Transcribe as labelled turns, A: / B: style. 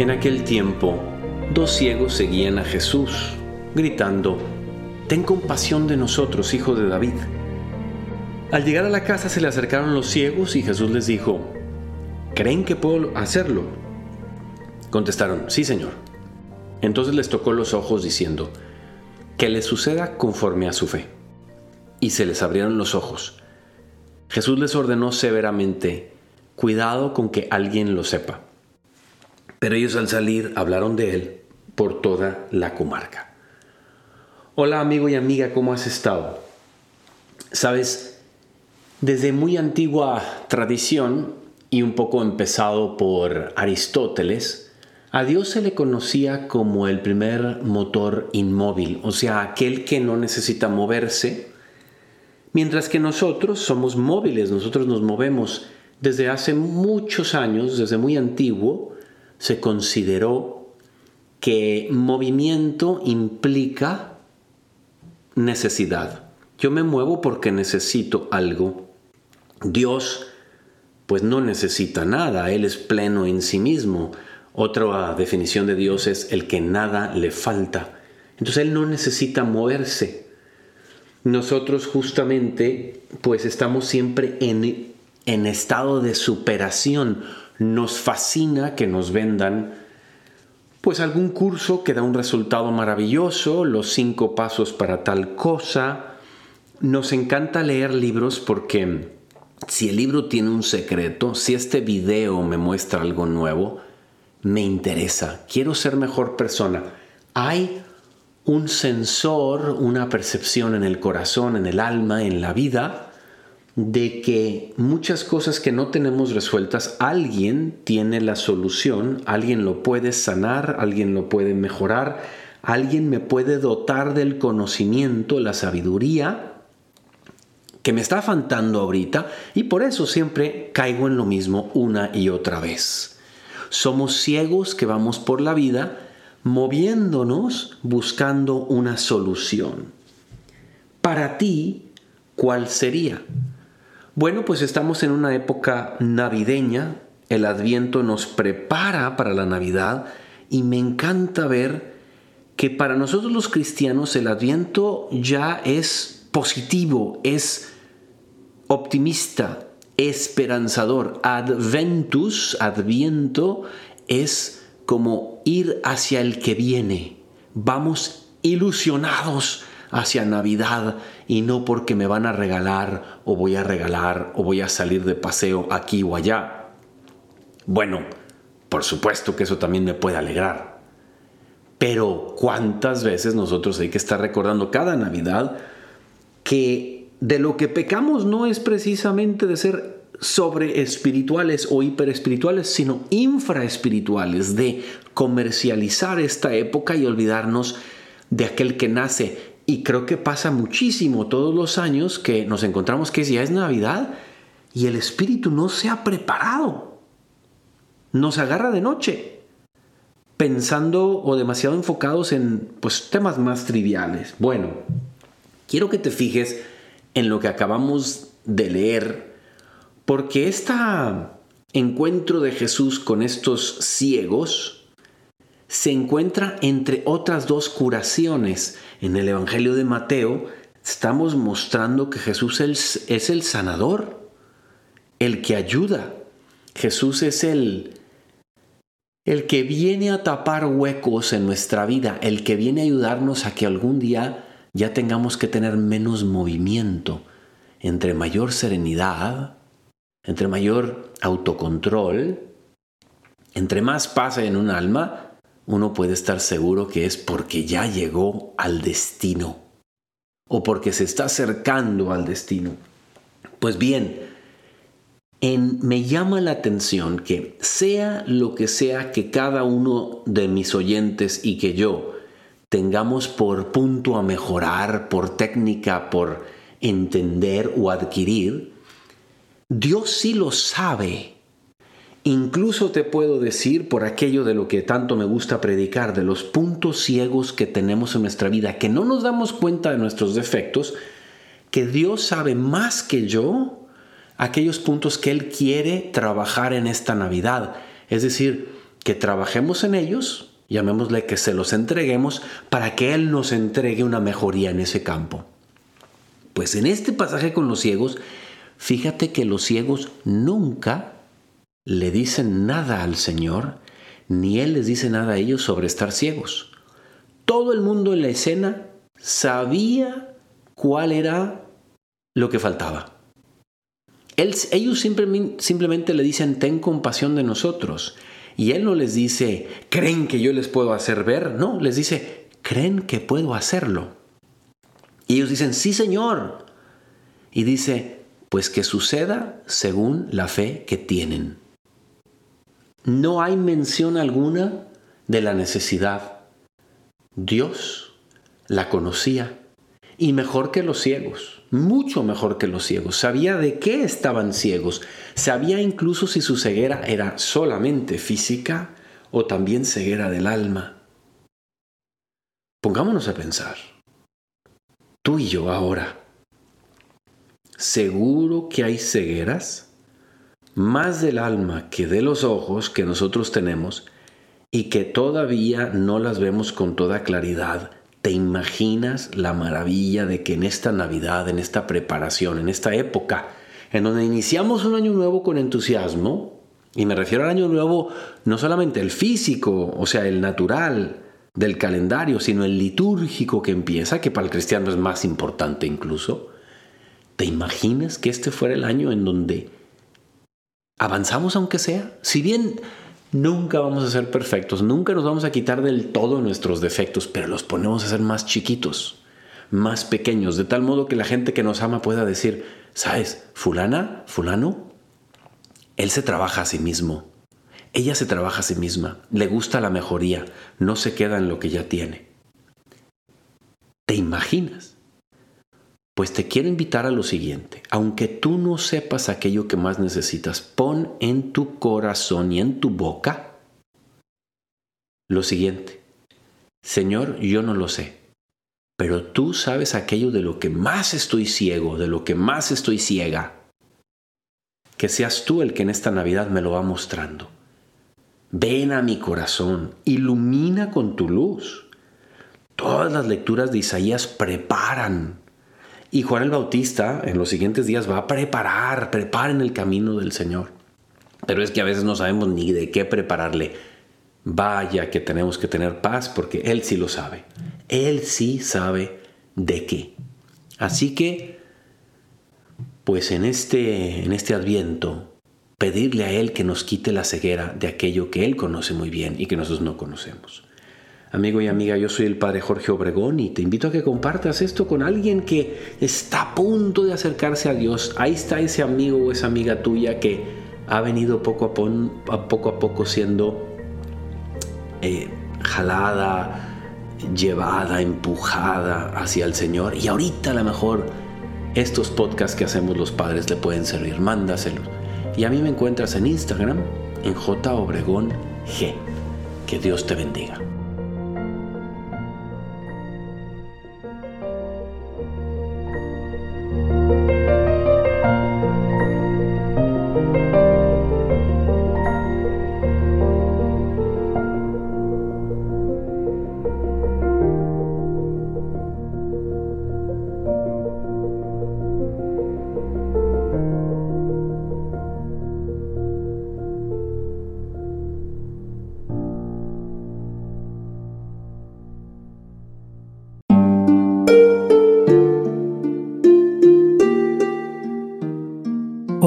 A: En aquel tiempo, dos ciegos seguían a Jesús, gritando, Ten compasión de nosotros, hijo de David. Al llegar a la casa se le acercaron los ciegos y Jesús les dijo, ¿creen que puedo hacerlo? Contestaron, sí, Señor. Entonces les tocó los ojos diciendo, que les suceda conforme a su fe. Y se les abrieron los ojos. Jesús les ordenó severamente, cuidado con que alguien lo sepa. Pero ellos al salir hablaron de él por toda la comarca. Hola amigo y amiga, ¿cómo has estado? Sabes, desde muy antigua tradición y un poco empezado por Aristóteles, a Dios se le conocía como el primer motor inmóvil, o sea, aquel que no necesita moverse, mientras que nosotros somos móviles, nosotros nos movemos. Desde hace muchos años, desde muy antiguo, se consideró que movimiento implica necesidad. Yo me muevo porque necesito algo. Dios pues no necesita nada, Él es pleno en sí mismo. Otra definición de Dios es el que nada le falta. Entonces Él no necesita moverse. Nosotros justamente pues estamos siempre en, en estado de superación. Nos fascina que nos vendan pues algún curso que da un resultado maravilloso, los cinco pasos para tal cosa. Nos encanta leer libros porque si el libro tiene un secreto, si este video me muestra algo nuevo, me interesa, quiero ser mejor persona. Hay un sensor, una percepción en el corazón, en el alma, en la vida, de que muchas cosas que no tenemos resueltas, alguien tiene la solución, alguien lo puede sanar, alguien lo puede mejorar, alguien me puede dotar del conocimiento, la sabiduría que me está faltando ahorita y por eso siempre caigo en lo mismo una y otra vez. Somos ciegos que vamos por la vida moviéndonos buscando una solución. Para ti, ¿cuál sería? Bueno, pues estamos en una época navideña, el adviento nos prepara para la Navidad y me encanta ver que para nosotros los cristianos el adviento ya es positivo, es optimista, esperanzador. Adventus, adviento, es como ir hacia el que viene. Vamos ilusionados hacia Navidad y no porque me van a regalar o voy a regalar o voy a salir de paseo aquí o allá. Bueno, por supuesto que eso también me puede alegrar. Pero ¿cuántas veces nosotros hay que estar recordando cada Navidad que de lo que pecamos no es precisamente de ser sobre espirituales o hiperespirituales, sino infraespirituales, de comercializar esta época y olvidarnos de aquel que nace y creo que pasa muchísimo todos los años que nos encontramos que ya es Navidad y el espíritu no se ha preparado. Nos agarra de noche, pensando o demasiado enfocados en pues, temas más triviales. Bueno, quiero que te fijes en lo que acabamos de leer, porque este encuentro de Jesús con estos ciegos, se encuentra entre otras dos curaciones. En el Evangelio de Mateo estamos mostrando que Jesús es el sanador, el que ayuda. Jesús es el, el que viene a tapar huecos en nuestra vida, el que viene a ayudarnos a que algún día ya tengamos que tener menos movimiento, entre mayor serenidad, entre mayor autocontrol, entre más pasa en un alma, uno puede estar seguro que es porque ya llegó al destino o porque se está acercando al destino. Pues bien, en, me llama la atención que sea lo que sea que cada uno de mis oyentes y que yo tengamos por punto a mejorar, por técnica, por entender o adquirir, Dios sí lo sabe Incluso te puedo decir, por aquello de lo que tanto me gusta predicar, de los puntos ciegos que tenemos en nuestra vida, que no nos damos cuenta de nuestros defectos, que Dios sabe más que yo aquellos puntos que Él quiere trabajar en esta Navidad. Es decir, que trabajemos en ellos, llamémosle que se los entreguemos, para que Él nos entregue una mejoría en ese campo. Pues en este pasaje con los ciegos, fíjate que los ciegos nunca le dicen nada al Señor, ni Él les dice nada a ellos sobre estar ciegos. Todo el mundo en la escena sabía cuál era lo que faltaba. ellos simplemente le dicen, ten compasión de nosotros. Y Él no les dice, ¿creen que yo les puedo hacer ver? No, les dice, ¿creen que puedo hacerlo? Y ellos dicen, sí, Señor. Y dice, pues que suceda según la fe que tienen. No hay mención alguna de la necesidad. Dios la conocía y mejor que los ciegos, mucho mejor que los ciegos. Sabía de qué estaban ciegos, sabía incluso si su ceguera era solamente física o también ceguera del alma. Pongámonos a pensar, tú y yo ahora, ¿seguro que hay cegueras? Más del alma que de los ojos que nosotros tenemos y que todavía no las vemos con toda claridad. ¿Te imaginas la maravilla de que en esta Navidad, en esta preparación, en esta época, en donde iniciamos un año nuevo con entusiasmo, y me refiero al año nuevo no solamente el físico, o sea, el natural del calendario, sino el litúrgico que empieza, que para el cristiano es más importante incluso, ¿te imaginas que este fuera el año en donde avanzamos aunque sea? Si bien Nunca vamos a ser perfectos, nunca nos vamos a quitar del todo nuestros defectos, pero los ponemos a ser más chiquitos, más pequeños, de tal modo que la gente que nos ama pueda decir, ¿sabes? Fulana, fulano, él se trabaja a sí mismo, ella se trabaja a sí misma, le gusta la mejoría, no se queda en lo que ya tiene. ¿Te imaginas? Pues te quiero invitar a lo siguiente. Aunque tú no sepas aquello que más necesitas, pon en tu corazón y en tu boca lo siguiente. Señor, yo no lo sé, pero tú sabes aquello de lo que más estoy ciego, de lo que más estoy ciega. Que seas tú el que en esta Navidad me lo va mostrando. Ven a mi corazón, ilumina con tu luz. Todas las lecturas de Isaías preparan y Juan el Bautista en los siguientes días va a preparar, preparen el camino del Señor. Pero es que a veces no sabemos ni de qué prepararle. Vaya que tenemos que tener paz porque Él sí lo sabe. Él sí sabe de qué. Así que, pues en este, en este adviento, pedirle a Él que nos quite la ceguera de aquello que Él conoce muy bien y que nosotros no conocemos. Amigo y amiga, yo soy el Padre Jorge Obregón y te invito a que compartas esto con alguien que está a punto de acercarse a Dios. Ahí está ese amigo o esa amiga tuya que ha venido poco a, poco, a poco siendo eh, jalada, llevada, empujada hacia el Señor. Y ahorita a lo mejor estos podcasts que hacemos los padres le pueden servir. Mándaselos. Y a mí me encuentras en Instagram en J Obregón G. Que Dios te bendiga.